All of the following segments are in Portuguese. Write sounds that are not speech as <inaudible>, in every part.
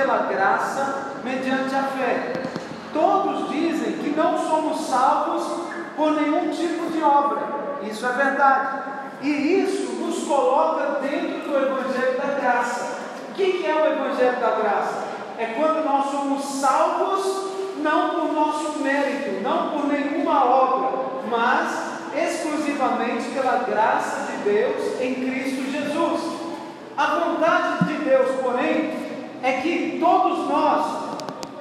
pela graça mediante a fé. Todos dizem que não somos salvos por nenhum tipo de obra. Isso é verdade. E isso nos coloca dentro do Evangelho da Graça. O que é o Evangelho da Graça? É quando nós somos salvos não por nosso mérito, não por nenhuma obra, mas exclusivamente pela graça de Deus em Cristo Jesus. A vontade de Deus, porém, é que todos nós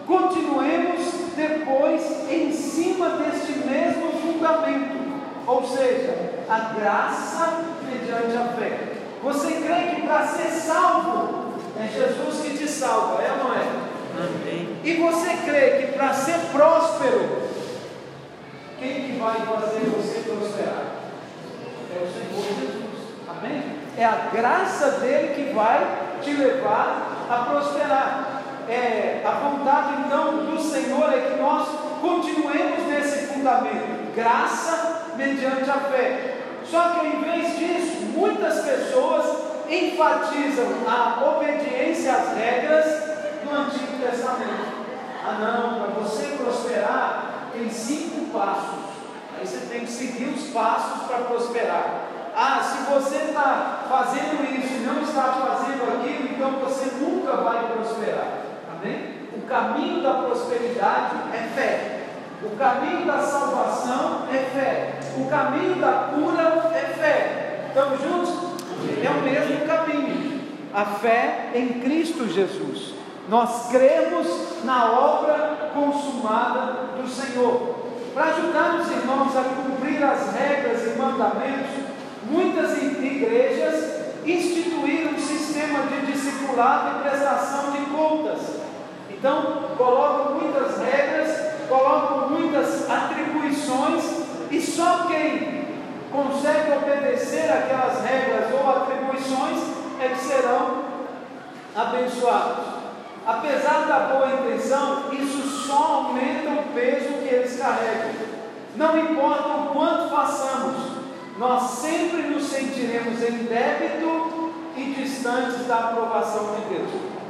continuemos depois em cima deste mesmo fundamento, ou seja, a graça mediante a fé. Você crê que para ser salvo é Jesus que te salva, é ou não é? Amém. E você crê que para ser próspero, quem que vai fazer você prosperar? É o Senhor Jesus. Amém? É a graça dele que vai te levar a prosperar. É, a vontade então do Senhor é que nós continuemos nesse fundamento, graça mediante a fé. Só que em vez disso, muitas pessoas enfatizam a obediência às regras do Antigo Testamento. Ah, não, para você prosperar, tem cinco passos. Aí você tem que seguir os passos para prosperar. Ah, se você está fazendo isso e não está fazendo aquilo, então você nunca vai prosperar. Amém? O caminho da prosperidade é fé. O caminho da salvação é fé. O caminho da cura é fé. Estamos juntos? É o mesmo caminho. A fé em Cristo Jesus. Nós cremos na obra consumada do Senhor. Para ajudar os irmãos a cumprir as regras e mandamentos, muitas igrejas instituíram um sistema de discipulado e prestação de contas. Então, colocam muitas regras, colocam muitas atribuições, e só quem consegue obedecer aquelas regras ou atribuições é que serão abençoados. Apesar da boa intenção, isso só aumenta o peso que eles carregam. Não importa o quanto façamos, nós sempre nos sentiremos em débito e distantes da aprovação de Deus.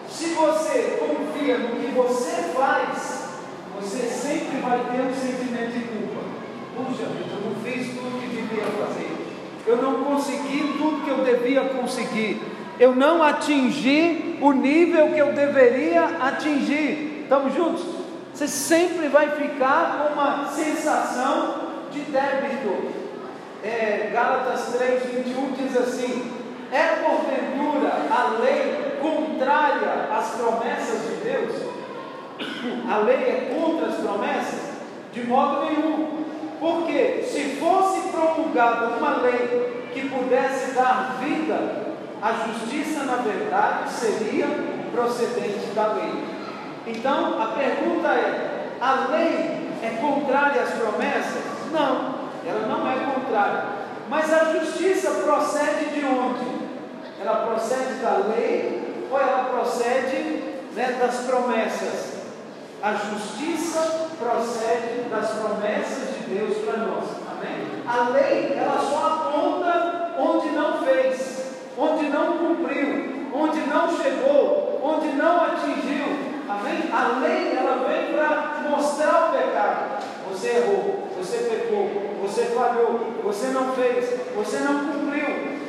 Se você confia no que você faz, você sempre vai ter um sentimento de culpa. Puxa vida, eu não fiz tudo que devia fazer. Eu não consegui tudo que eu devia conseguir. Eu não atingi o nível que eu deveria atingir. Estamos juntos? Você sempre vai ficar com uma sensação de débito é, Gálatas 3, 21 diz assim: É porventura a lei contrária às promessas de Deus? A lei é contra as promessas? De modo nenhum. Porque se fosse promulgada uma lei que pudesse dar vida, a justiça, na verdade, seria procedente da lei. Então, a pergunta é: a lei é contrária às promessas? Não ela não é contrária. Mas a justiça procede de onde? Ela procede da lei ou ela procede né, das promessas? A justiça procede das promessas de Deus para nós. Amém? A lei, ela só aponta onde não fez, onde não cumpriu, onde não chegou, onde não atingiu. Amém? A lei, ela vem para mostrar o pecado. Você errou, você pecou, você falhou, você não fez, você não cumpriu.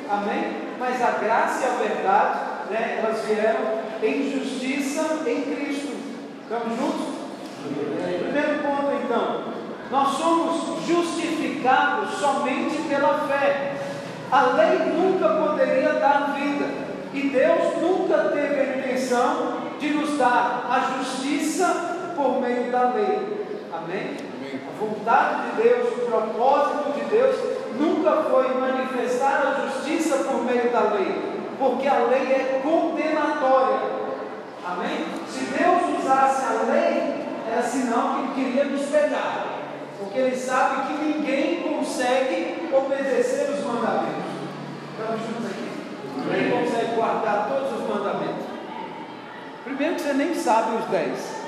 Amém? Mas a graça e a verdade, né, elas vieram em justiça em Cristo. Estamos juntos? Primeiro ponto então, nós somos justificados somente pela fé. A lei nunca poderia dar vida, e Deus nunca teve a intenção de nos dar a justiça por meio da lei. Amém? A vontade de Deus, o propósito de Deus nunca foi manifestar a justiça por meio da lei, porque a lei é condenatória. Amém? Se Deus usasse a lei, era sinal que queria nos pegar, porque Ele sabe que ninguém consegue obedecer os mandamentos. Estamos juntos aqui? Ninguém consegue guardar todos os mandamentos. Primeiro que você nem sabe os dez.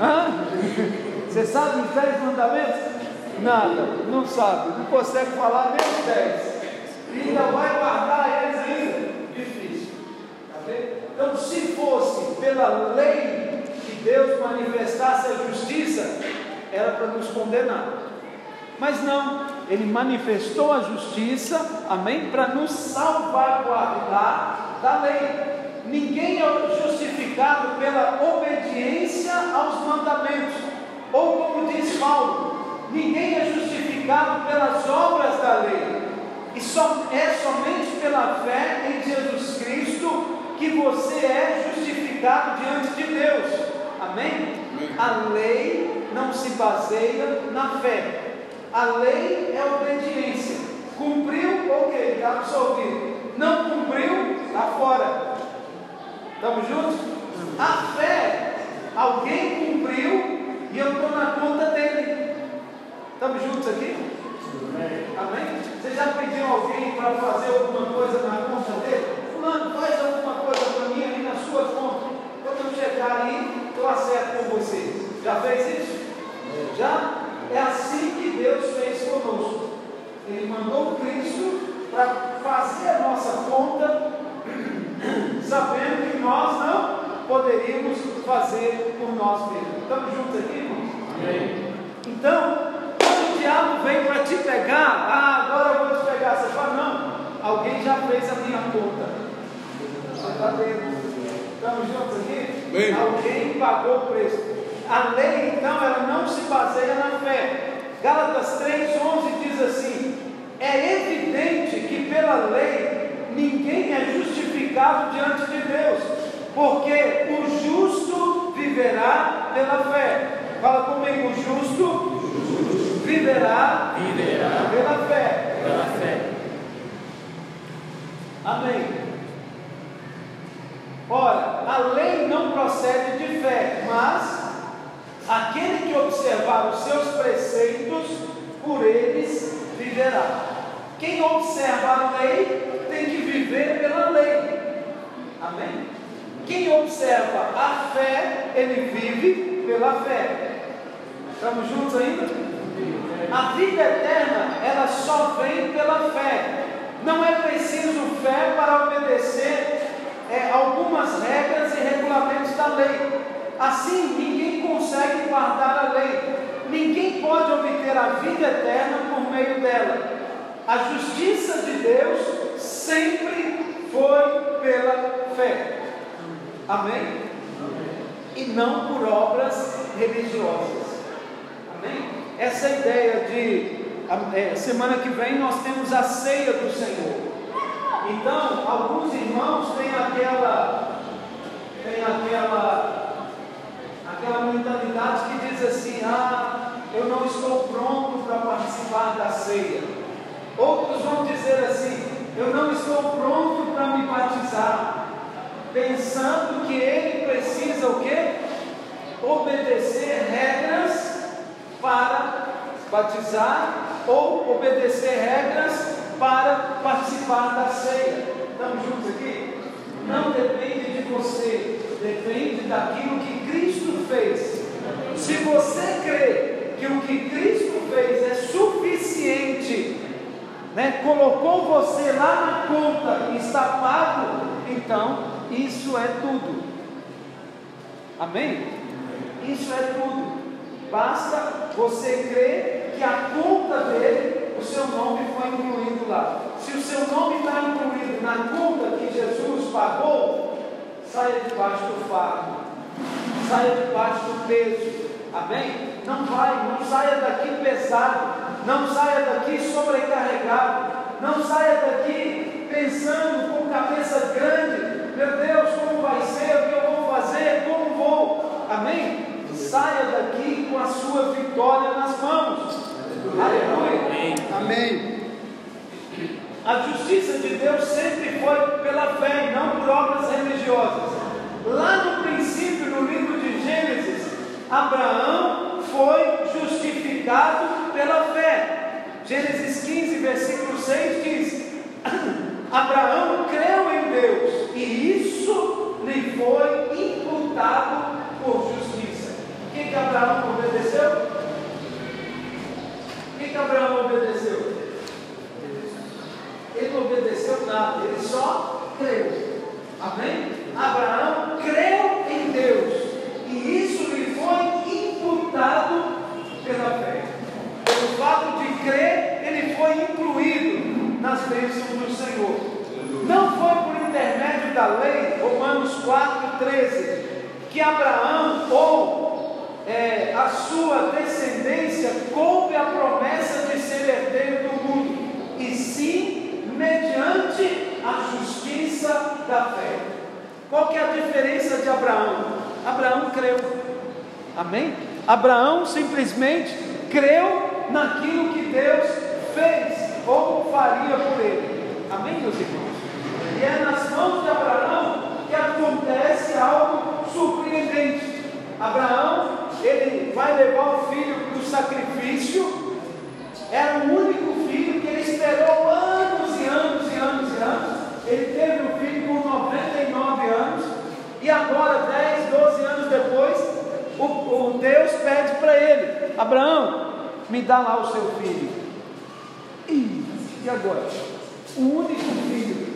Hã? Você sabe os dez mandamentos? Nada, não sabe, não consegue falar nem os dez. E ainda vai guardar eles ainda. Difícil. Tá vendo? Então se fosse pela lei que Deus manifestasse a justiça, era para nos condenar. Mas não, Ele manifestou a justiça, amém, para nos salvaguardar da lei. Ninguém é justificado pela obediência aos mandamentos, ou como diz Paulo, ninguém é justificado pelas obras da lei, e só, é somente pela fé em Jesus Cristo que você é justificado diante de Deus. Amém? Amém? A lei não se baseia na fé. A lei é obediência. Cumpriu, ok, está absolvido. Não cumpriu, está fora. Estamos juntos? A fé, alguém cumpriu e eu estou na conta dele. Estamos juntos aqui? Amém? Você já pediu alguém para fazer alguma coisa na conta dele? Fulano, faz alguma coisa para mim aí na sua conta. Quando eu chegar aí, eu acerto com vocês. Já fez isso? Já? É assim que Deus fez conosco. Ele mandou Cristo para fazer a nossa conta, <clears throat> sabendo que nós não poderíamos fazer por nós mesmos. Estamos juntos aqui, irmãos? Amém. Então, quando o diabo vem para te pegar, ah, agora eu vou te pegar, você fala, não, alguém já fez a minha conta. Você está dentro. Estamos juntos aqui? Amém. Alguém pagou o preço. A lei, então, ela não se baseia na fé. Gálatas 3,11 diz assim: É evidente que pela lei ninguém é justificado diante de Deus, porque o justo viverá pela fé. Fala comigo, o justo viverá, viverá pela fé. Pela fé. Amém. Ora, a lei não procede de fé, mas Aquele que observar os seus preceitos, por eles viverá. Quem observa a lei tem que viver pela lei. Amém? Quem observa a fé, ele vive pela fé. Estamos juntos ainda? A vida eterna, ela só vem pela fé. Não é preciso fé para obedecer é, algumas regras e regulamentos da lei. Assim, ninguém consegue guardar a lei, ninguém pode obter a vida eterna por meio dela. A justiça de Deus sempre foi pela fé. Amém? E não por obras religiosas. Amém? Essa ideia de é, semana que vem nós temos a ceia do Senhor. Então, alguns irmãos têm aquela, têm aquela aquela mentalidade que diz assim: ah, eu não estou pronto para participar da ceia. Outros vão dizer assim: eu não estou pronto para me batizar, pensando que ele precisa o quê? Obedecer regras para batizar ou obedecer regras para participar da ceia. Estamos juntos aqui? Não depende de você, depende daquilo que Cristo fez. Se você crê que o que Cristo fez é suficiente, né, colocou você lá na conta e está pago, então isso é tudo. Amém? Isso é tudo. Basta você crer que a conta dele, o seu nome foi incluído lá. Se o seu nome está incluído na conta que Jesus pagou, saia debaixo do fardo, saia debaixo do peso, amém? Não vai, não saia daqui pesado, não saia daqui sobrecarregado, não saia daqui pensando com cabeça grande, meu Deus, como vai ser, o que eu vou fazer, como vou, amém? Saia daqui com a sua vitória nas mãos, aleluia, amém. A justiça de Deus sempre foi pela fé e não por obras religiosas. Lá no princípio, no livro de Gênesis, Abraão foi justificado pela fé. Gênesis 15, versículo 6 diz: Abraão creu em Deus e isso lhe foi imputado por justiça. O que Abraão obedeceu? O que Abraão obedeceu? Ele não obedeceu nada, ele só creu. Amém? Abraão creu em Deus e isso lhe foi imputado pela fé. Pelo fato de crer, ele foi incluído nas bênçãos do Senhor. Não foi por intermédio da lei, Romanos 4,13, que Abraão ou é, a sua descendência coube a promessa de ser herdeiro do mundo, e sim mediante a justiça da fé. Qual que é a diferença de Abraão? Abraão creu. Amém? Abraão simplesmente creu naquilo que Deus fez ou faria por ele. Amém, meus irmãos? E é nas mãos de Abraão que acontece algo surpreendente. Abraão, ele vai levar o filho para o sacrifício, era o único filho que ele esperou anos e anos e anos e anos. Ele teve o filho com 99 anos, e agora, 10, 12 anos depois, o, o Deus pede para ele: Abraão, me dá lá o seu filho. E, agora? O único filho.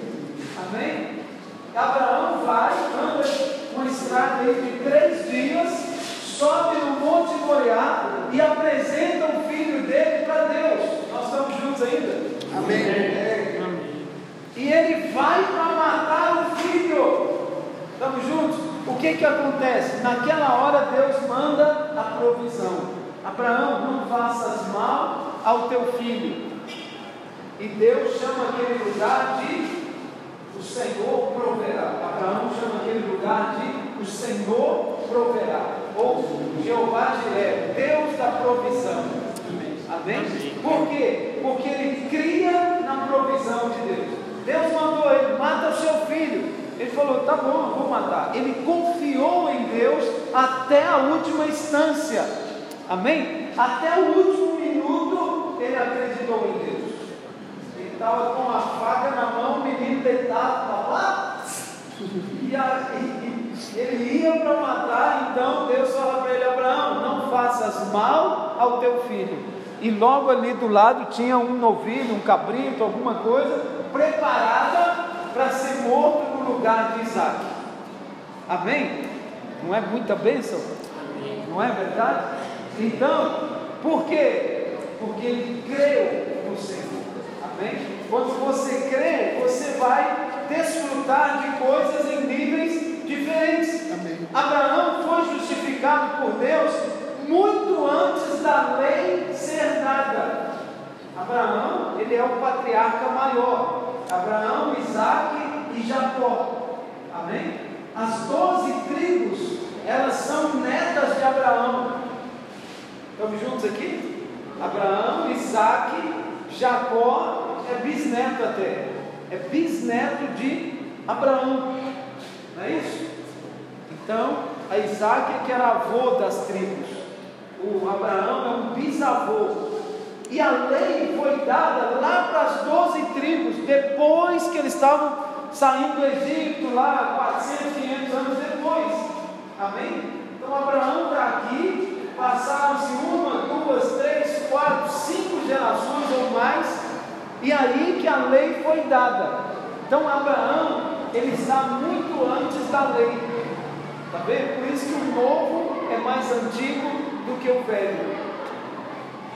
Amém? Abraão vai, anda uma estrada aí de três dias, sobe no Monte Moriá e apresenta o filho dele para Deus. Nós estamos juntos ainda? Amém. É. E ele vai para matar o filho. Estamos juntos? O que que acontece? Naquela hora Deus manda a provisão. Abraão, não faças mal ao teu filho. E Deus chama aquele lugar de o Senhor proverá. Abraão chama aquele lugar de o Senhor proverá. Ou Jeová Jiré, Deus da provisão. Amém? Por quê? Porque ele cria na provisão de Deus. Deus mandou ele, mata o seu filho. Ele falou, tá bom, eu vou matar. Ele confiou em Deus até a última instância. Amém? Até o último minuto ele acreditou em Deus estava com a faca na mão, o menino deitado, estava lá. E, a, e, ele ia para matar, então Deus fala para ele: Abraão, não faças mal ao teu filho. E logo ali do lado tinha um novilho, um cabrito, alguma coisa, preparada para ser morto no lugar de Isaac. Amém? Não é muita bênção? Não é verdade? Então, por quê? Porque ele creu no Senhor. Amém? Quando você crê, você vai desfrutar de coisas em níveis diferentes. Amém. Abraão foi justificado por Deus muito antes da lei ser dada. Abraão, ele é o patriarca maior. Abraão, Isaac e Jacó. Amém? As doze tribos, elas são netas de Abraão. Estamos juntos aqui? Abraão, Isaac, Jacó é bisneto até, é bisneto de Abraão, não é isso? Então, a Isaac é que era avô das tribos, o Abraão é um bisavô, e a lei foi dada lá para as doze tribos, depois que eles estavam saindo do Egito, lá 400, 500 anos depois, amém? Então, Abraão está aqui, passaram-se uma, duas, três, quatro, cinco gerações ou mais, e aí que a lei foi dada. Então Abraão, ele está muito antes da lei. Está vendo? Por isso que o novo é mais antigo do que o velho.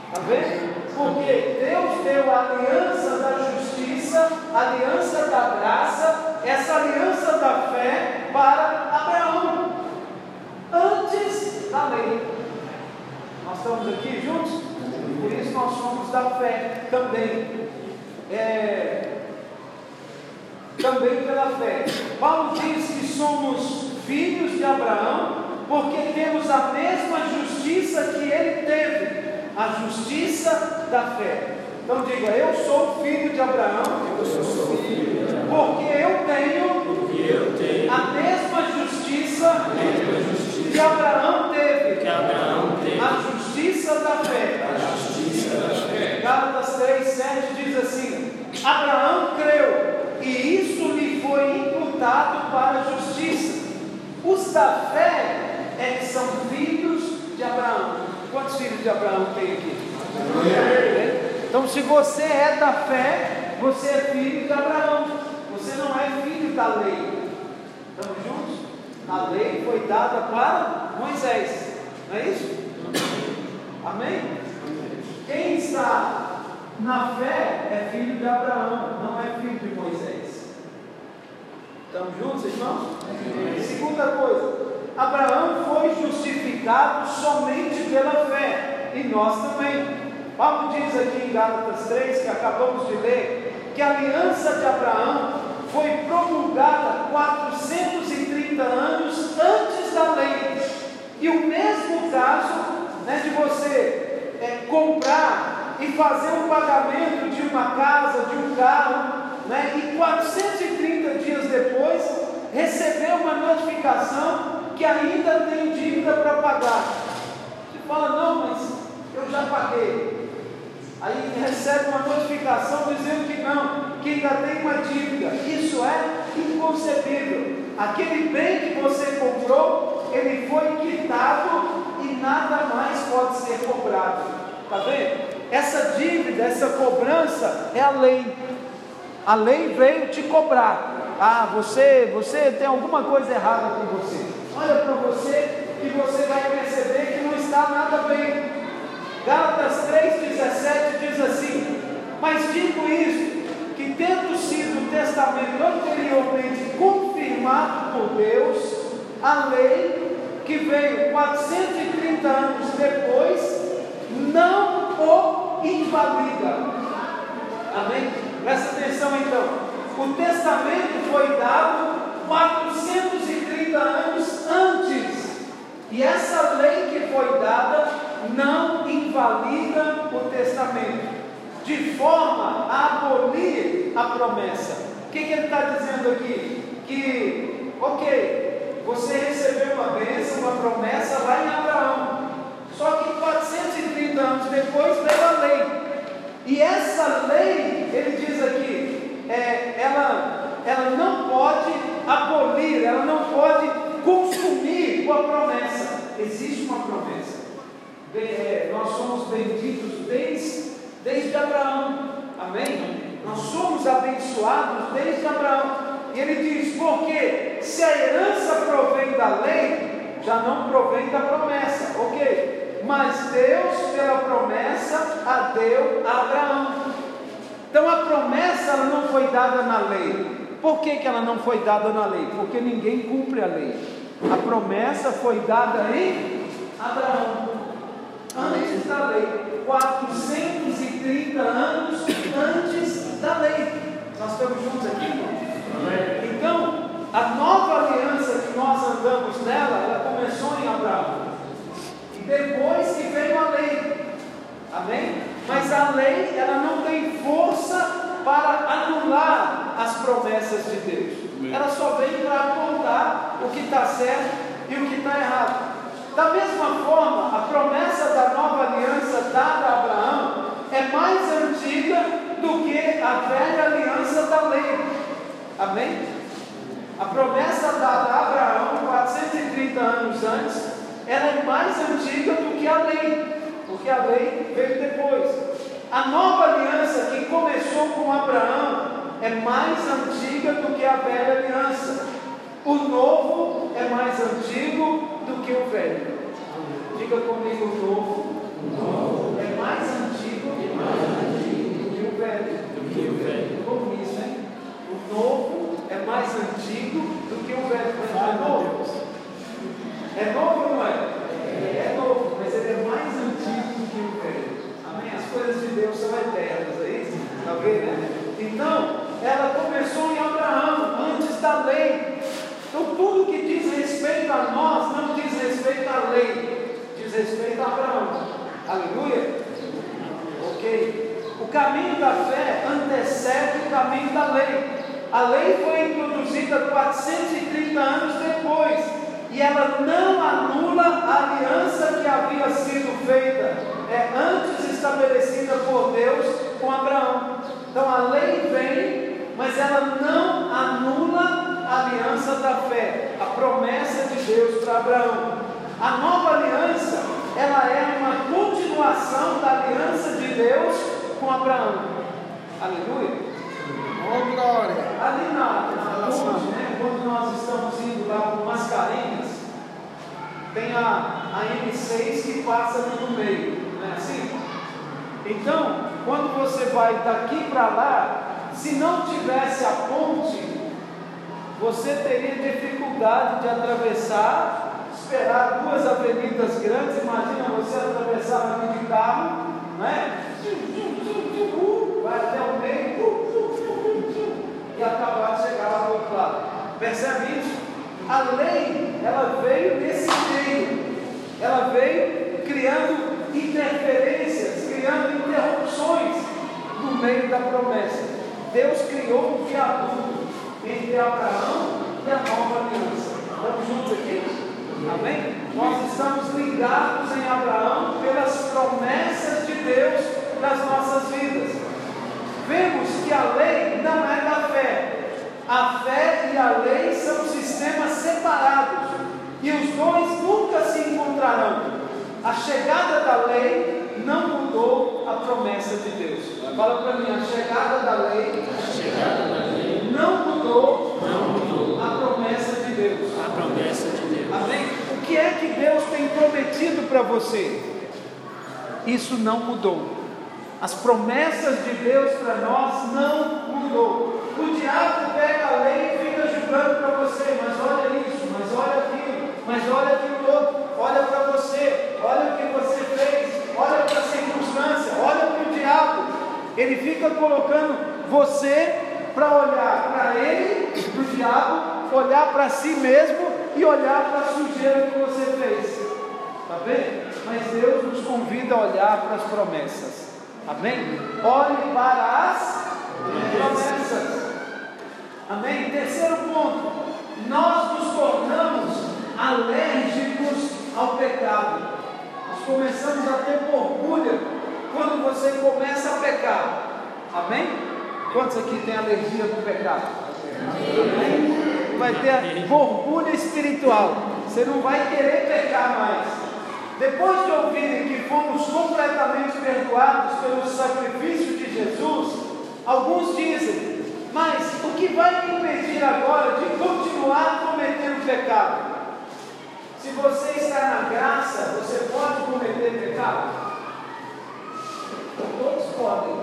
Está vendo? Porque Deus deu a aliança da justiça, a aliança da graça, essa aliança da fé para Abraão, antes da lei. Nós estamos aqui juntos? Por isso nós somos da fé também é, também pela fé. Paulo diz que somos filhos de Abraão, porque temos a mesma justiça que ele teve, a justiça da fé. Então diga, eu sou filho de Abraão, filho de Abraão. porque eu tenho, porque eu tenho a mesma justiça, a mesma justiça que Abraão teve, que Abraão teve. a justiça da fé. A justiça da fé. Gálatas 3, 7 diz assim: Abraão creu, foi imputado para a justiça. Os da fé é que são filhos de Abraão. Quantos filhos de Abraão tem aqui? Então, se você é da fé, você é filho de Abraão. Você não é filho da lei. Estamos juntos? A lei foi dada para Moisés. Não é isso? Amém? Quem está na fé é filho de Abraão, não é filho de Moisés. Estamos juntos, irmãos? Segunda coisa, Abraão justificados somente pela fé, e nós também. Paulo diz aqui em Gálatas 3, que acabamos de ler, que a aliança de Abraão foi promulgada 430 anos antes da lei. E o mesmo caso né, de você é, comprar e fazer um pagamento de uma casa, de um carro, né, e 430 dias depois receber uma notificação que ainda tem dívida para pagar. Você fala, não, mas eu já paguei. Aí recebe uma notificação dizendo que não, que ainda tem uma dívida. Isso é inconcebível. Aquele bem que você comprou, ele foi quitado e nada mais pode ser cobrado. Está vendo? Essa dívida, essa cobrança é a lei. A lei veio te cobrar. Ah, você, você tem alguma coisa errada com você. Olha para você e você vai perceber que não está nada bem. Gálatas 3,17 diz assim: Mas digo isso, que tendo sido o testamento anteriormente confirmado por Deus, a lei que veio 430 anos depois, não o invalida. Amém? Presta atenção então. O testamento foi dado 430 anos antes. E essa lei que foi dada não invalida o testamento, de forma a abolir a promessa. O que, que ele está dizendo aqui? Que, ok, você recebeu uma bênção, uma promessa lá em Abraão, só que 430 anos depois veio a lei. E essa lei, ele diz aqui, é, ela, ela não pode abolir, ela não pode consumir com a promessa. Existe uma promessa é, nós somos benditos desde, desde Abraão. Amém? Nós somos abençoados desde Abraão. E ele diz: porque se a herança provém da lei, já não provém da promessa. Ok? Mas Deus, pela promessa, a deu a Abraão. Então a promessa ela não foi dada na lei. Por que, que ela não foi dada na lei? Porque ninguém cumpre a lei. A promessa foi dada em Abraão antes da lei, 430 anos antes da lei. Nós estamos juntos aqui, irmãos? Então, a nova aliança que nós andamos nela, ela começou em Abraão. E depois que veio a lei. Amém? Mas a lei, ela não tem força para anular as promessas de Deus. Ela só vem para apontar o que está certo e o que está errado. Da mesma forma, a promessa da nova aliança dada a Abraão é mais antiga do que a velha aliança da lei. Amém? A promessa dada a Abraão 430 anos antes, ela é mais antiga do que a lei, porque a lei veio depois. A nova aliança que começou com Abraão é mais antiga do que a velha aliança. O novo é mais antigo do que o velho. Diga comigo o novo. É mais antigo, do que o velho. Do que o velho. Como isso, hein? O novo é mais antigo do que o velho. Mas é novo. É novo ou não é? É novo, mas ele é mais antigo do que o velho. Amém? As coisas de Deus são eternas, é isso? Está vendo, né? Então, ela começou em Abraão, antes da lei. Então, tudo que diz respeito a nós não diz respeito à lei, diz respeito a Abraão. Aleluia? Ok. O caminho da fé antecede o caminho da lei. A lei foi introduzida 430 anos depois e ela não anula a aliança que havia sido feita, é antes estabelecida por Deus com Abraão. Então a lei vem, mas ela não anula a aliança da fé, a promessa de Deus para Abraão. A nova aliança, ela é uma continuação da aliança de Deus com Abraão. Aleluia. Oh, glória. Ali na, na ponte, né, quando nós estamos indo lá para Mascarenhas, tem a, a M6 que passa ali no meio, é assim? Então, quando você vai daqui para lá, se não tivesse a ponte, você teria dificuldade de atravessar esperar duas avenidas grandes, imagina você atravessar ali de carro, né? Vai até o meio e acabar de chegar lá do outro lado. Percebe isso? A lei, ela veio nesse meio, ela veio criando interferências, criando interrupções no meio da promessa. Deus criou um viaduto entre Abraão e a nova aliança. Estamos juntos aqui? Amém? Nós estamos ligados em Abraão pelas promessas de Deus nas nossas vidas. Vemos que a lei não é da fé. A fé e a lei são sistemas separados e os dois nunca se encontrarão. A chegada da lei não mudou a promessa de Deus. Fala para mim, a chegada da lei, não mudou a promessa de Deus. a promessa de Deus. Amém? O que é que Deus tem prometido para você? Isso não mudou. As promessas de Deus para nós não mudou. O diabo pega a lei e fica julgando para você, mas olha isso, mas olha aquilo, mas olha aquilo outro, olha para você, olha o que você fez, olha para a circunstância, olha para o diabo. Ele fica colocando você para olhar para ele, para o diabo, olhar para si mesmo e olhar para a sujeira que você fez. Está vendo? Mas Deus nos convida a olhar para as promessas. Amém? Olhe para as promessas. Amém? Terceiro ponto. Nós nos tornamos alérgicos ao pecado. Começamos a ter borbulha quando você começa a pecar. Amém? Quantos aqui têm alergia o pecado? Amém? Vai ter borbulha espiritual. Você não vai querer pecar mais. Depois de ouvirem que fomos completamente perdoados pelo sacrifício de Jesus, alguns dizem: Mas o que vai me impedir agora de continuar cometendo pecado? Se você está na graça, você pode cometer pecado? Todos podem,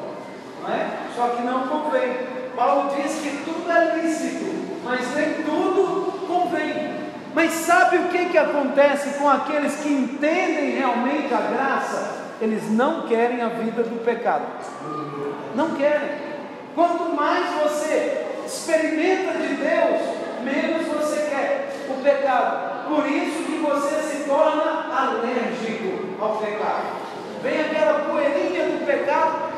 não é? Só que não convém. Paulo diz que tudo é lícito, mas nem tudo convém. Mas sabe o que, que acontece com aqueles que entendem realmente a graça? Eles não querem a vida do pecado. Não querem. Quanto mais você experimenta de Deus, menos você quer o pecado. Por isso que você se torna alérgico ao pecado. Vem aquela poeirinha do pecado,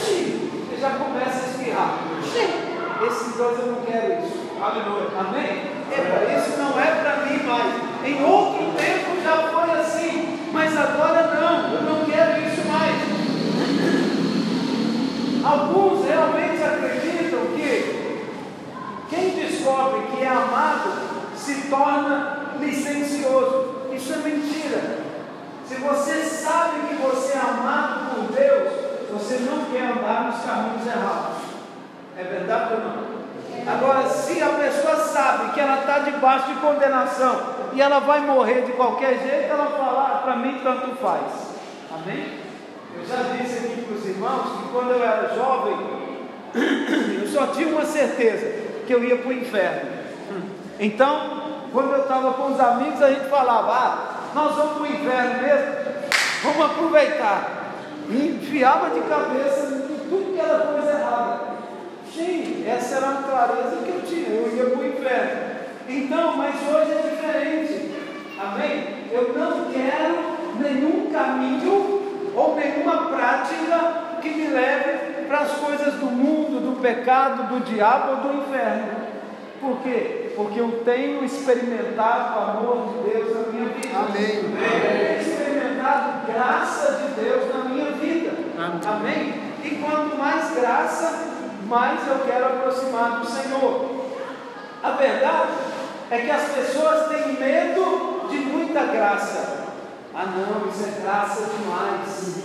e já começa a espirrar. Esses dois eu não quero isso. Aleluia. Amém? Epa, isso não é para mim mais. Em outro tempo já foi assim, mas agora não. Eu não quero isso mais. Alguns realmente acreditam que quem descobre que é amado se torna licencioso. Isso é mentira. Se você sabe que você é amado por Deus, você não quer andar nos caminhos errados. É verdade ou não? Agora, se a pessoa sabe que ela está debaixo de condenação e ela vai morrer de qualquer jeito, ela fala, ah, para mim tanto faz. Amém? Eu já disse aqui para os irmãos que quando eu era jovem, <coughs> eu só tinha uma certeza, que eu ia para o inferno. Então, quando eu estava com os amigos, a gente falava, ah, nós vamos para o inferno mesmo, vamos aproveitar. E enfiava de cabeça em tudo que era coisa errada. Sim, essa era a clareza que eu tinha, eu ia para o inferno. Então, mas hoje é diferente. Amém? Eu não quero nenhum caminho ou nenhuma prática que me leve para as coisas do mundo, do pecado, do diabo ou do inferno. Por quê? Porque eu tenho experimentado o amor de Deus na minha vida. Amém. Eu tenho experimentado graça de Deus na minha vida. Amém. Amém? E quanto mais graça, mais eu quero aproximar do Senhor. A verdade é que as pessoas têm medo de muita graça. Ah, não, isso é graça demais.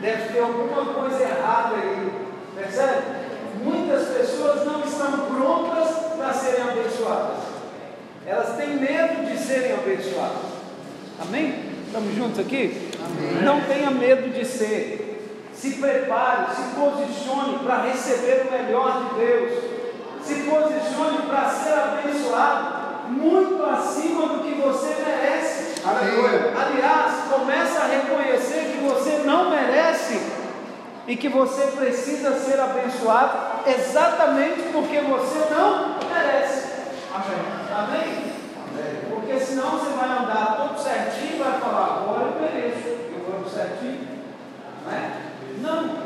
Deve ter alguma coisa errada aí. Percebe? Muitas pessoas não estão prontas para serem abençoadas. Elas têm medo de serem abençoadas. Amém? Estamos juntos aqui? Amém. Não tenha medo de ser. Se prepare, se posicione para receber o melhor de Deus. Se posicione para ser abençoado muito acima do que você merece. Aleluia. Aliás, começa a reconhecer que você não merece e que você precisa ser abençoado exatamente porque você não merece. Amém? Amém? Porque senão você vai andar todo certinho e vai falar, agora eu mereço, eu ando certinho. Não é? Não.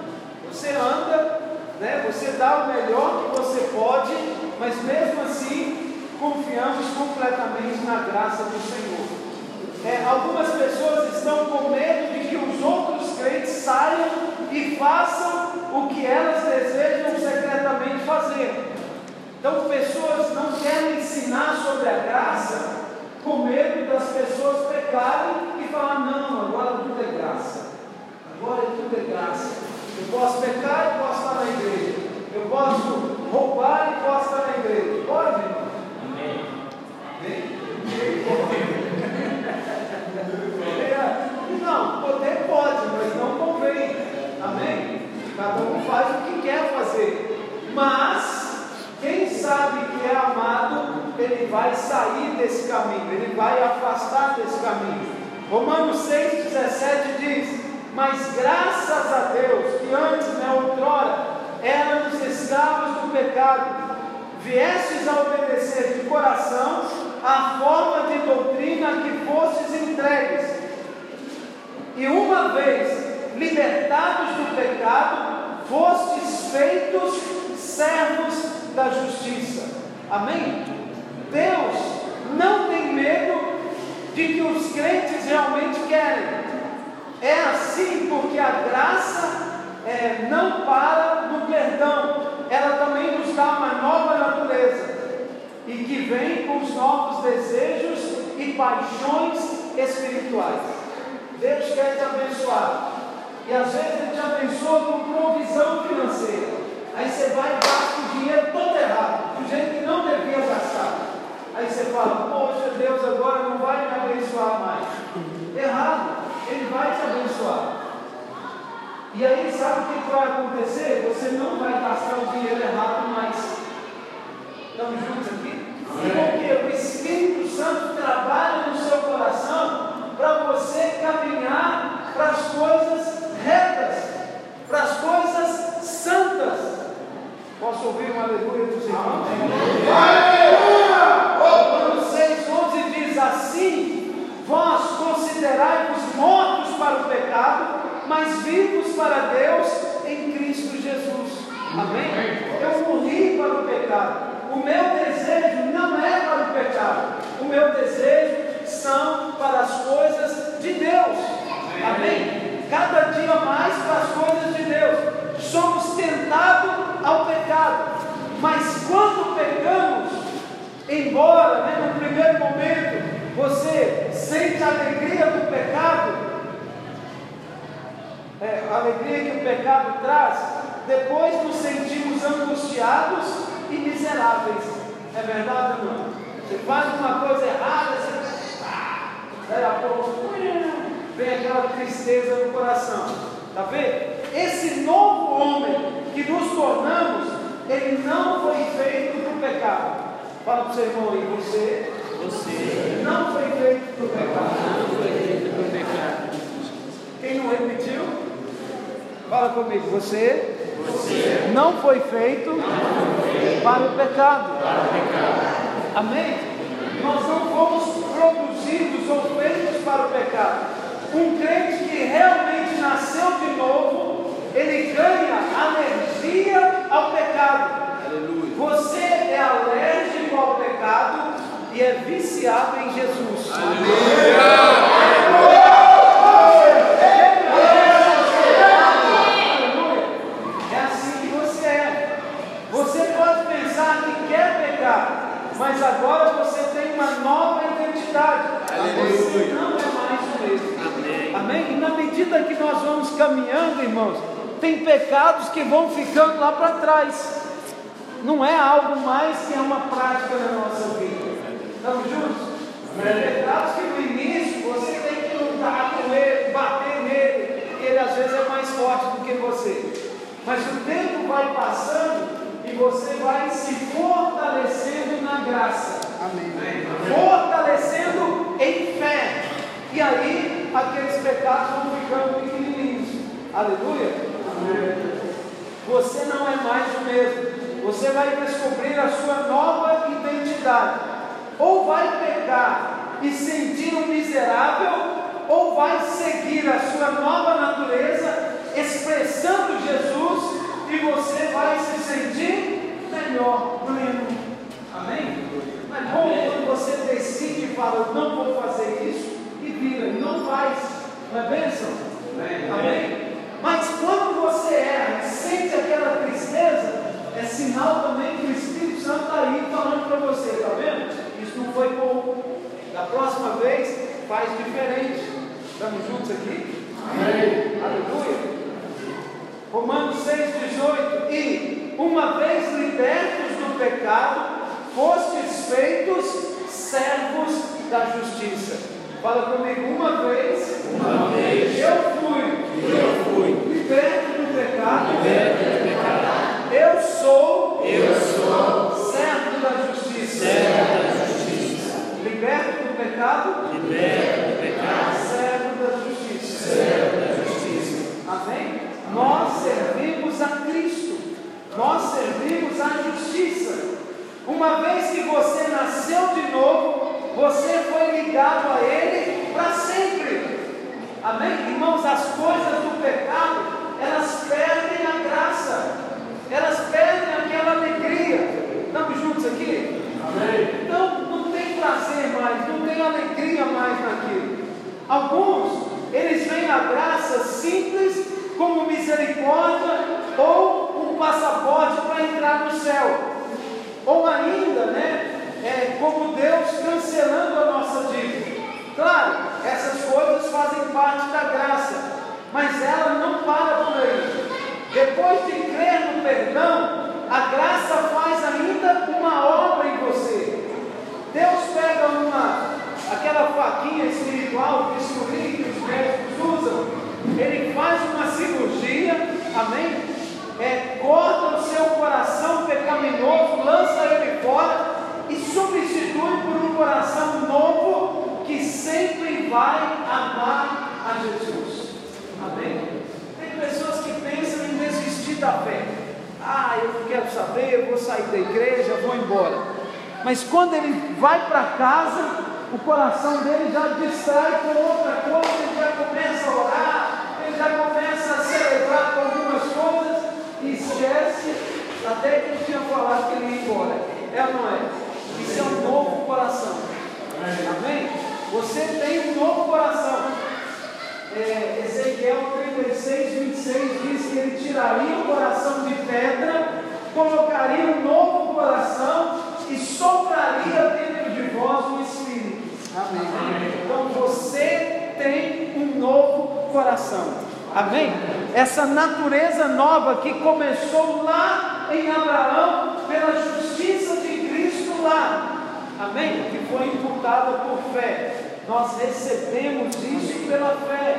Você anda, né? você dá o melhor que você pode, mas mesmo assim confiamos completamente na graça do Senhor. É, algumas pessoas estão com medo de que os outros crentes saiam e façam o que elas desejam secretamente fazer. Então, pessoas não querem ensinar sobre a graça com medo das pessoas pecarem e falar: não, agora tudo é graça, agora tudo é graça. Eu posso pecar e posso estar na igreja, eu posso roubar e posso estar na igreja. Pode? Amém. Amém? Não, poder pode, mas não convém. Amém? Cada um faz o que quer fazer. Mas, quem sabe que é amado, ele vai sair desse caminho, ele vai afastar desse caminho. Romanos 6,17 diz: Mas graças a Deus, que antes, né, outrora, éramos escravos do pecado, viestes a obedecer de coração a forma de doutrina que fostes entregues. E uma vez libertados do pecado, fostes feitos servos da justiça. Amém? Deus não tem medo de que os crentes realmente querem. É assim porque a graça é, não para no perdão, ela também nos dá uma nova natureza e que vem com os novos desejos e paixões espirituais. Deus quer te abençoar. E às vezes Ele te abençoa com provisão financeira. Aí você vai e gasta o dinheiro todo errado, do jeito que não devia gastar. Aí você fala, poxa, Deus agora não vai me abençoar mais. Errado, Ele vai te abençoar. E aí sabe o que vai acontecer? Você não vai gastar o dinheiro errado mais. Estamos juntos aqui? Porque o Espírito Santo trabalha no seu coração para você caminhar para as coisas retas, para as coisas santas. Posso ouvir um aleluia dos irmãos? Romanos 6, 11 diz assim: Vós considerai-vos mortos para o pecado, mas vivos para Deus em Cristo Jesus. Amém? Eu morri para o pecado. O meu desejo não é para o pecado, o meu desejo são para as coisas de Deus. Amém? Cada dia mais para as coisas de Deus. Somos tentados ao pecado, mas quando pecamos, embora né, no primeiro momento você sente a alegria do pecado, é, a alegria que o pecado traz, depois nos sentimos angustiados e miseráveis. É verdade ou não? Você faz uma coisa errada, você. Daí a pouco vem aquela tristeza no coração. Está vendo? Esse novo homem que nos tornamos, ele não foi feito para o pecado. Fala para o seu irmão aí, você, Você não foi feito para o pecado. não foi feito. Quem não repetiu? Fala comigo, você Você não foi feito para o pecado. para o pecado. Amém? Nós não fomos produzidos ou feitos para o pecado. Um crente que realmente nasceu de novo, ele ganha alergia ao pecado. Aleluia. Você é alérgico ao pecado e é viciado em Jesus. Aleluia. É assim que você é. Você pode pensar que quer pecar, mas agora você tem uma nova identidade. Você não é mais o mesmo. Amém. Amém? E na medida que nós vamos caminhando, irmãos, tem pecados que vão ficando lá para trás. Não é algo mais que é uma prática na nossa vida. Estamos juntos? Pecados que no início você tem que lutar com ele, bater nele, ele às vezes é mais forte do que você. Mas o tempo vai passando e você vai se fortalecendo na graça. Amém. Fortalecendo em fé. E aí aqueles pecados vão ficando pequenininhos. Aleluia. Você não é mais o mesmo. Você vai descobrir a sua nova identidade. Ou vai pecar e sentir um miserável, ou vai seguir a sua nova natureza, expressando Jesus, e você vai se sentir melhor, pleno. Amém? É bom quando você decide e fala, não vou fazer isso, e vira, não faz. Não é bênção? Amém? Mas quando você erra e sente aquela tristeza, é sinal também que o Espírito Santo está aí falando para você, está vendo? Isso não foi bom. Da próxima vez, faz diferente. Estamos juntos aqui? Amém. Aleluia. Romanos 6, 18. E, uma vez libertos do pecado, fostes feitos servos da justiça. Fala comigo, uma vez, Uma vez eu fui eu fui liberto do pecado, liberto do pecado. eu sou Eu sou servo da justiça. servo da justiça. Liberto do pecado, Liberto do pecado. servo da justiça. Servo da justiça. Amém? Nós servimos a Cristo, nós servimos a justiça. Uma vez que você nasceu de novo, você foi ligado a Ele para sempre. Amém? Irmãos, as coisas do pecado, elas perdem a graça, elas perdem aquela alegria. Estamos juntos aqui? Amém. Então não tem prazer mais, não tem alegria mais naquilo. Alguns, eles veem a graça simples como misericórdia ou um passaporte para entrar no céu. Ou ainda, né, é, como Deus cancelando a nossa dívida. Claro, essas coisas fazem parte da graça, mas ela não para por aí. Depois de crer no perdão, a graça faz ainda uma obra em você. Deus pega uma, aquela faquinha espiritual, que os médicos usam, ele faz uma cirurgia, amém? É, corta o seu coração pecaminoso, lança ele fora e substitui por um coração novo que sempre vai amar a Jesus. Amém? Tem pessoas que pensam em desistir da fé. Ah, eu não quero saber, eu vou sair da igreja, vou embora. Mas quando ele vai para casa, o coração dele já distrai com outra coisa, ele já começa a orar, ele já começa a celebrar com algumas coisas e esquece até que ele tinha falado que ele ia embora. É ou não é? Isso é um novo coração. Amém? Você tem um novo coração. É, Ezequiel 36, 26 diz que ele tiraria o coração de pedra, colocaria um novo coração e sopraria dentro de vós o Amém. Então você tem um novo coração. Amém? Essa natureza nova que começou lá em Abraão, pela justiça de Cristo lá. Amém? Que foi imputada por fé. Nós recebemos isso pela fé.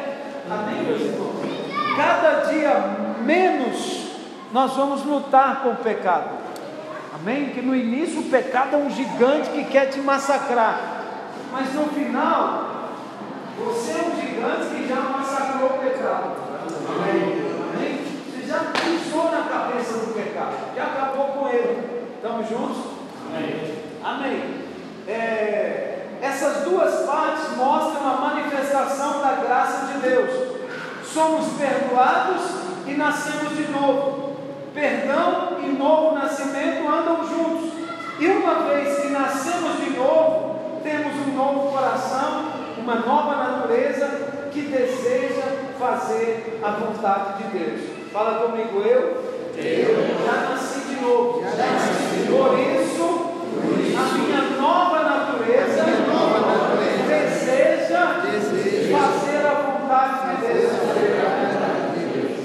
Amém, meus irmãos? Cada dia menos nós vamos lutar com o pecado. Amém? Que no início o pecado é um gigante que quer te massacrar. Mas no final, você é um gigante que já massacrou o pecado. Amém? Amém? Você já pisou na cabeça do pecado. Já acabou com ele. Estamos juntos? Amém. Amém. É, essas duas partes mostram a manifestação da graça de Deus. Somos perdoados e nascemos de novo. Perdão e novo nascimento andam juntos. E uma vez que nascemos de novo, temos um novo coração, uma nova natureza que deseja fazer a vontade de Deus. Fala comigo, eu, eu já nasci de novo. Por isso, a minha nova natureza, deseja, fazer a vontade de Deus.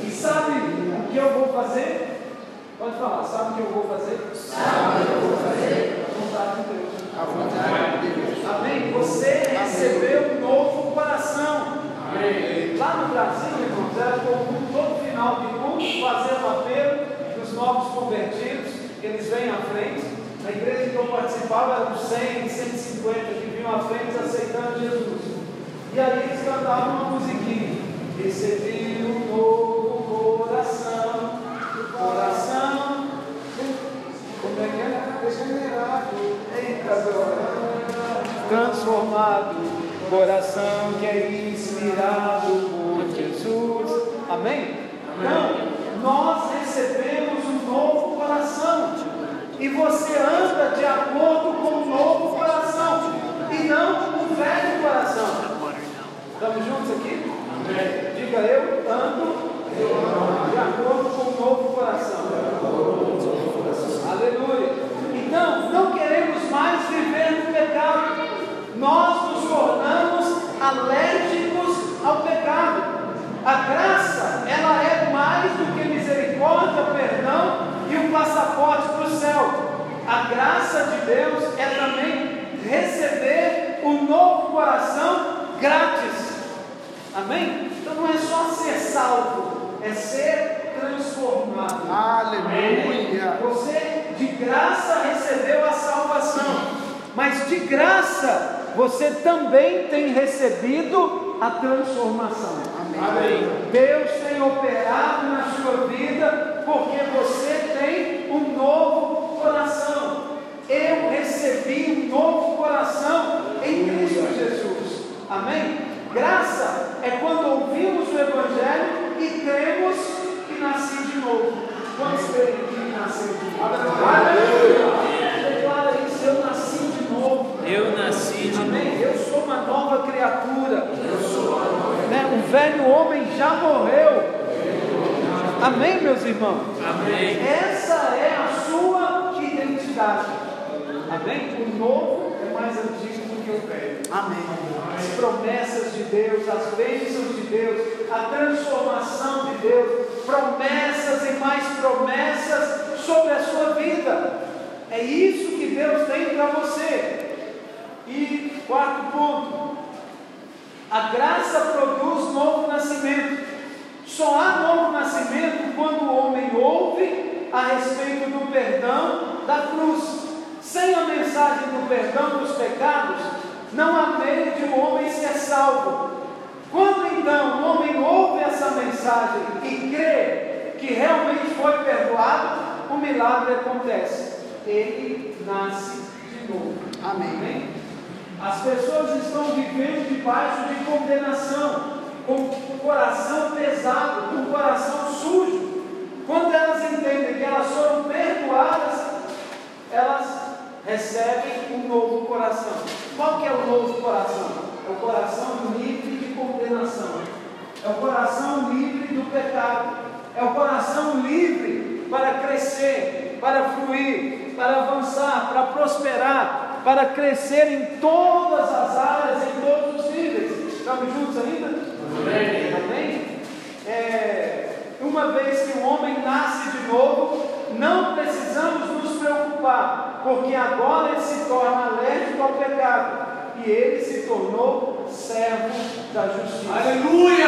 E sabe o que eu vou fazer? Pode falar, sabe o que eu vou fazer? Sabe o que eu vou fazer? A vontade de Deus. A vontade de Deus. Amém? Você recebeu um novo coração. Amém. Lá no Brasil, irmãos, era comum todo final de culto fazer um apelo dos novos convertidos, que eles vêm à frente. Na igreja que eu participava eram 100, 150 que vinham à frente aceitando Jesus. E aí eles cantavam uma musiquinha. Recebi um novo coração. que é inspirado por Jesus. Amém? Então, nós recebemos um novo coração. E você anda de acordo com o novo coração. E não com o velho coração. Estamos juntos aqui? Diga eu ando de acordo com o novo coração. Aleluia. Então, não queremos mais viver no pecado. Nós nos tornamos alérgicos ao pecado. A graça, ela é mais do que misericórdia, perdão e um passaporte para o céu. A graça de Deus é também receber um novo coração grátis. Amém? Então não é só ser salvo, é ser transformado. Aleluia. Você de graça recebeu a salvação, mas de graça você também tem recebido a transformação. Amém. Deus tem operado na sua vida porque você tem um novo coração. Eu recebi um novo coração em Cristo Jesus. Amém? Graça é quando ouvimos o Evangelho e cremos que nasci de novo. Quantos creem que nasceu de novo? Aleluia! Declara isso, eu nasci de novo. Eu nasci de novo. Amém? Eu sou uma nova criatura. Né? O velho homem já morreu. Amém, meus irmãos? Amém. Essa é a sua identidade. Amém? O novo é mais antigo Amém. As promessas de Deus, as bênçãos de Deus, a transformação de Deus, promessas e mais promessas sobre a sua vida. É isso que Deus tem para você. E quarto ponto: a graça produz novo nascimento. Só há novo nascimento quando o homem ouve a respeito do perdão da cruz. Sem a mensagem do perdão dos pecados, não há meio de um homem ser salvo. Quando então o homem ouve essa mensagem e crê que realmente foi perdoado, o milagre acontece. Ele nasce de novo. Amém. Amém? As pessoas estão vivendo debaixo de condenação, com o coração pesado, com o coração sujo. Quando elas entendem que elas foram perdoadas, elas recebem um novo coração. Qual que é o novo coração? É o coração livre de condenação. É o coração livre do pecado. É o coração livre para crescer, para fluir, para avançar, para prosperar, para crescer em todas as áreas, em todos os níveis. Estamos juntos ainda? Amém. Amém? É, uma vez que o homem nasce de novo, não precisamos nos preocupar, porque agora ele se torna alérgico ao pecado e ele se tornou servo da justiça. Aleluia.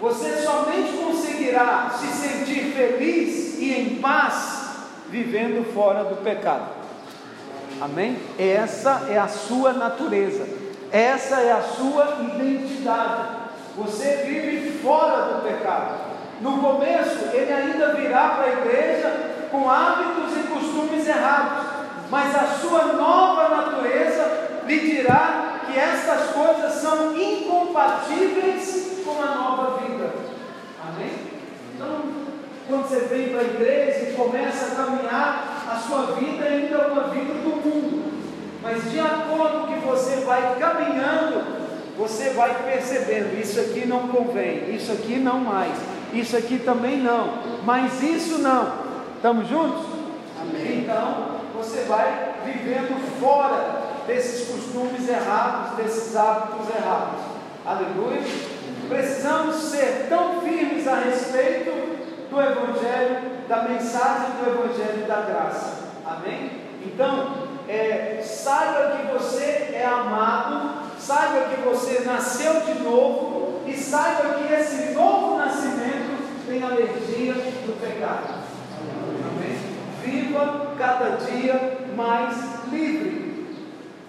Você somente conseguirá se sentir feliz e em paz vivendo fora do pecado. Amém? Essa é a sua natureza, essa é a sua identidade. Você vive fora do pecado. No começo, ele ainda virá para a igreja com hábitos e costumes errados, mas a sua nova natureza lhe dirá que estas coisas são incompatíveis com a nova vida. Amém? Então, quando você vem para a igreja e começa a caminhar, a sua vida ainda é uma vida do mundo. Mas de acordo que você vai caminhando, você vai percebendo: isso aqui não convém, isso aqui não mais, isso aqui também não, mas isso não. Estamos juntos? Amém. Então, você vai vivendo fora desses costumes errados, desses hábitos errados. Aleluia. Precisamos ser tão firmes a respeito do Evangelho, da mensagem do Evangelho da graça. Amém? Então, é, saiba que você é amado, saiba que você nasceu de novo e saiba que esse novo nascimento tem alergia do pecado. Viva cada dia mais livre.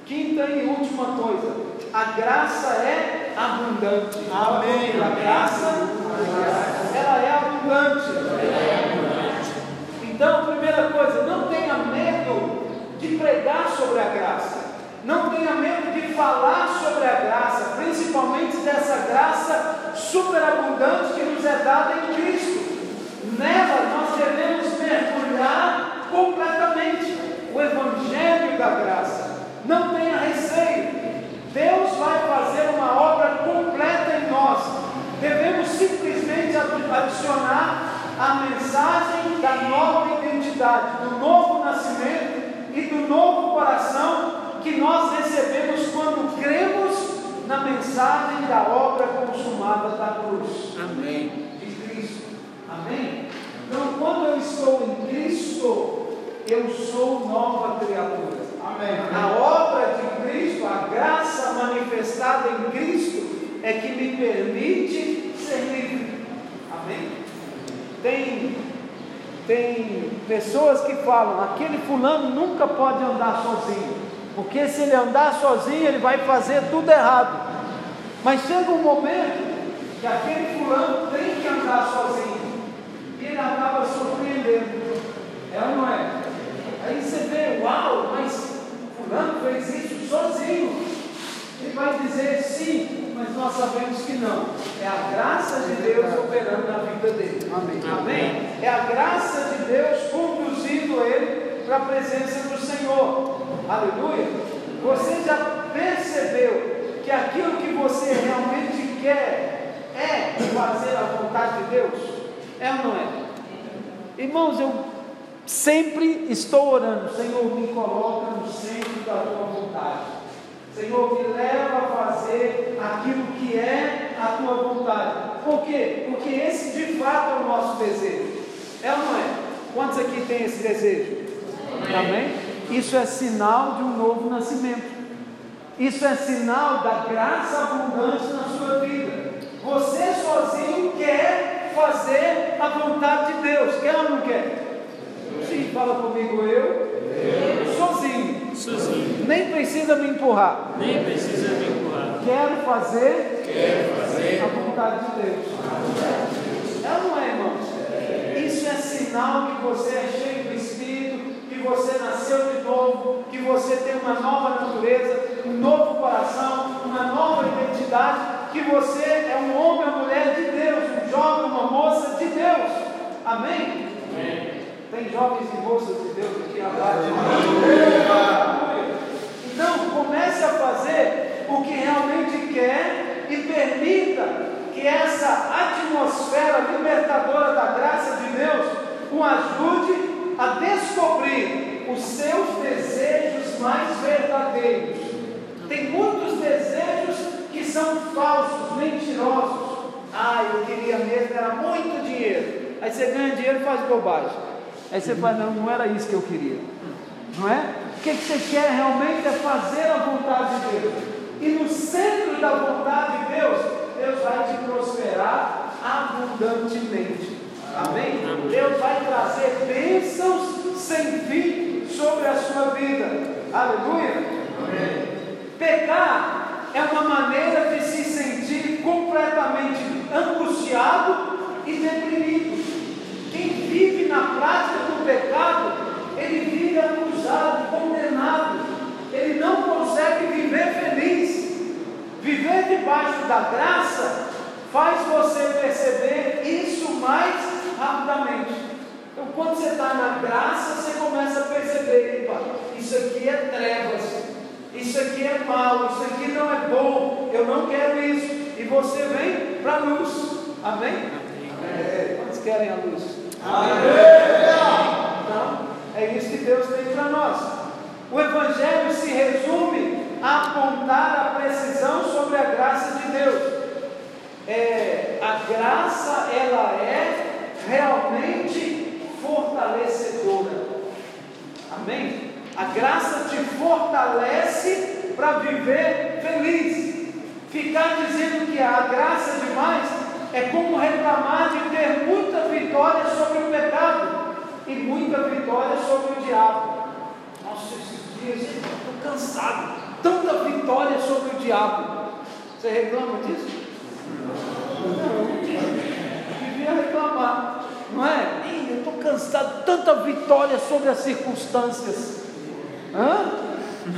Quinta e última coisa, a graça é abundante. Amém. A graça, ela é abundante. Então, primeira coisa, não tenha medo de pregar sobre a graça. Não tenha medo de falar sobre a graça, principalmente dessa graça superabundante que nos é dada em Cristo. Nela nós devemos mergulhar completamente o Evangelho da graça. Não tenha receio. Deus vai fazer uma obra completa em nós. Devemos simplesmente adicionar a mensagem da nova identidade, do novo nascimento e do novo coração que nós recebemos quando cremos na mensagem da obra consumada da cruz. Amém. De Cristo. Amém? Então, quando eu estou em Cristo, eu sou nova criatura. Amém. A obra de Cristo, a graça manifestada em Cristo, é que me permite ser livre. Amém? Tem, tem pessoas que falam: aquele fulano nunca pode andar sozinho. Porque se ele andar sozinho, ele vai fazer tudo errado. Mas chega um momento que aquele fulano tem que andar sozinho. Ele acaba surpreendendo. É ou não é? Aí você vê, uau, mas fulano fez isso sozinho. Ele vai dizer sim, mas nós sabemos que não. É a graça de Deus operando na vida dele. Amém. Amém? É a graça de Deus conduzindo ele para a presença do Senhor. Aleluia. Você já percebeu que aquilo que você realmente quer é fazer a vontade de Deus? É ou não é? Irmãos, eu sempre estou orando, Senhor, me coloca no centro da tua vontade. Senhor, me leva a fazer aquilo que é a tua vontade. Por quê? Porque esse de fato é o nosso desejo. É ou não é? Quantos aqui têm esse desejo? Amém? Isso é sinal de um novo nascimento. Isso é sinal da graça abundante na sua vida. Você sozinho quer fazer a vontade de Deus. Quer ou não quer? Sim, fala comigo eu. Sozinho. Sozinho. Nem precisa me empurrar. Nem precisa me empurrar. Quero fazer, Quero fazer a vontade de Deus. É ou não é, irmãos? Isso é sinal que você é cheio do Espírito, que você nasceu de novo, que você tem uma nova natureza, um novo coração, uma nova identidade, que você é um homem ou mulher de Deus, um jovem, uma moça de Deus. Amém? Amém. Tem jovens e moças de Deus aqui abaixo. Então, comece a fazer o que realmente quer e permita que essa atmosfera libertadora da graça de Deus o ajude a descobrir os seus desejos mais verdadeiros. Tem muitos desejos que são falsos, mentirosos. Ah, eu queria mesmo, era muito dinheiro. Aí você ganha dinheiro e faz bobagem. Aí você fala, não, não era isso que eu queria. Não é? O que, que você quer realmente é fazer a vontade de Deus. E no centro da vontade de Deus, Deus vai te prosperar abundantemente. Amém? Deus vai trazer bênçãos sem fim sobre a sua vida. Aleluia? Pecar é uma maneira de se sentir completamente angustiado e deprimido. Quem vive na prática do pecado, ele vive acusado, condenado. Ele não consegue viver feliz. Viver debaixo da graça faz você perceber isso mais rapidamente. Então, quando você está na graça, você começa a perceber: isso aqui é trevas, isso aqui é mal, isso aqui não é bom, eu não quero isso. E você vem para a luz. Amém? É, quantos querem a luz? Então, é isso que Deus tem para nós. O Evangelho se resume a apontar a precisão sobre a graça de Deus. É, a graça, ela é realmente fortalecedora. Amém? A graça te fortalece para viver feliz. Ficar dizendo que a graça demais é como reclamar de ter muita vitória sobre o pecado e muita vitória sobre o diabo. Nossa, esses dias estou cansado. Tanta vitória sobre o diabo. Você reclama disso? Não. Devia reclamar. Não é? Ih, eu estou cansado. Tanta vitória sobre as circunstâncias. Hã?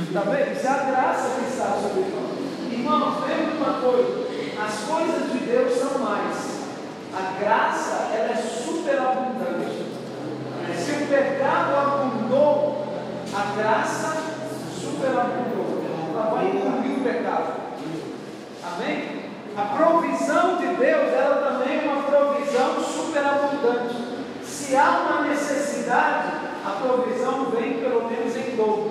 Está vendo? Isso é a graça que está sobre nós. Irmãos, lembre uma coisa: as coisas de Deus são mais. A graça, ela é superabundante. Se o pecado abundou, a graça superabundou. Ela vai encobrir o pecado. Amém? A provisão de Deus, ela também é uma provisão superabundante. Se há uma necessidade, a provisão vem pelo menos em dobro.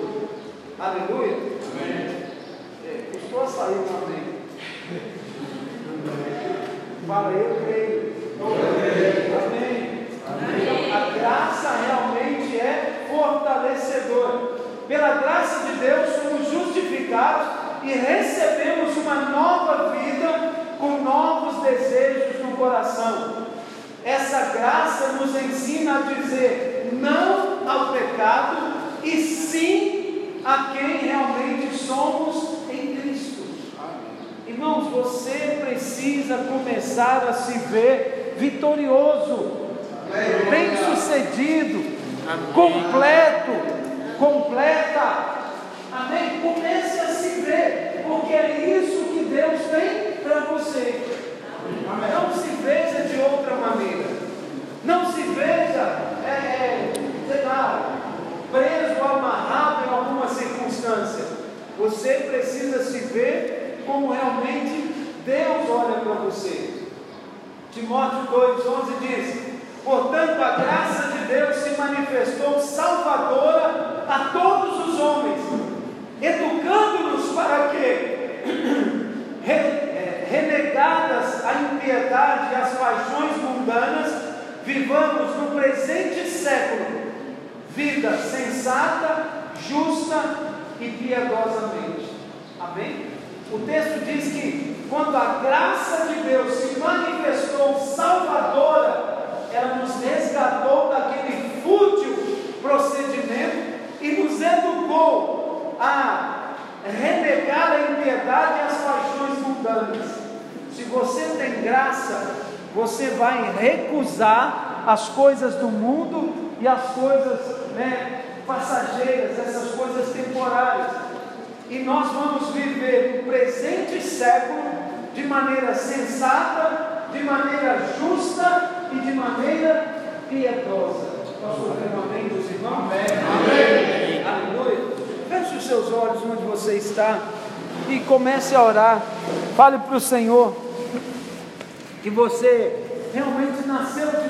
Aleluia? Amém. É, custou a sair um amém. Fala, eu creio. Amém. Amém. A graça realmente é fortalecedora. Pela graça de Deus, somos justificados e recebemos uma nova vida com novos desejos no coração. Essa graça nos ensina a dizer não ao pecado e sim a quem realmente somos em Cristo. Irmãos, você precisa começar a se ver vitorioso, bem-sucedido, completo, completa. Amém? Comece a se ver, porque é isso que Deus tem para você. Não se veja de outra maneira. Não se veja, é, é, sei lá, preso, amarrado em alguma circunstância. Você precisa se ver como realmente Deus olha para você. Timóteo 2,11 diz: Portanto, a graça de Deus se manifestou salvadora a todos os homens, educando-nos para que, <clears throat> renegadas a impiedade e as paixões mundanas, vivamos no presente século vida sensata, justa e piedosamente. Amém? O texto diz que quando a graça de Deus se manifestou salvadora, ela nos resgatou daquele fútil procedimento e nos educou a renegar a impiedade e as paixões mundanas. Se você tem graça, você vai recusar as coisas do mundo e as coisas né, passageiras, essas coisas temporárias. E nós vamos viver o presente século de maneira sensata, de maneira justa e de maneira piedosa. Posso ouvir um amém dos irmãos? Amém. Aleluia. Feche os seus olhos onde você está e comece a orar. Fale para o Senhor que você realmente nasceu de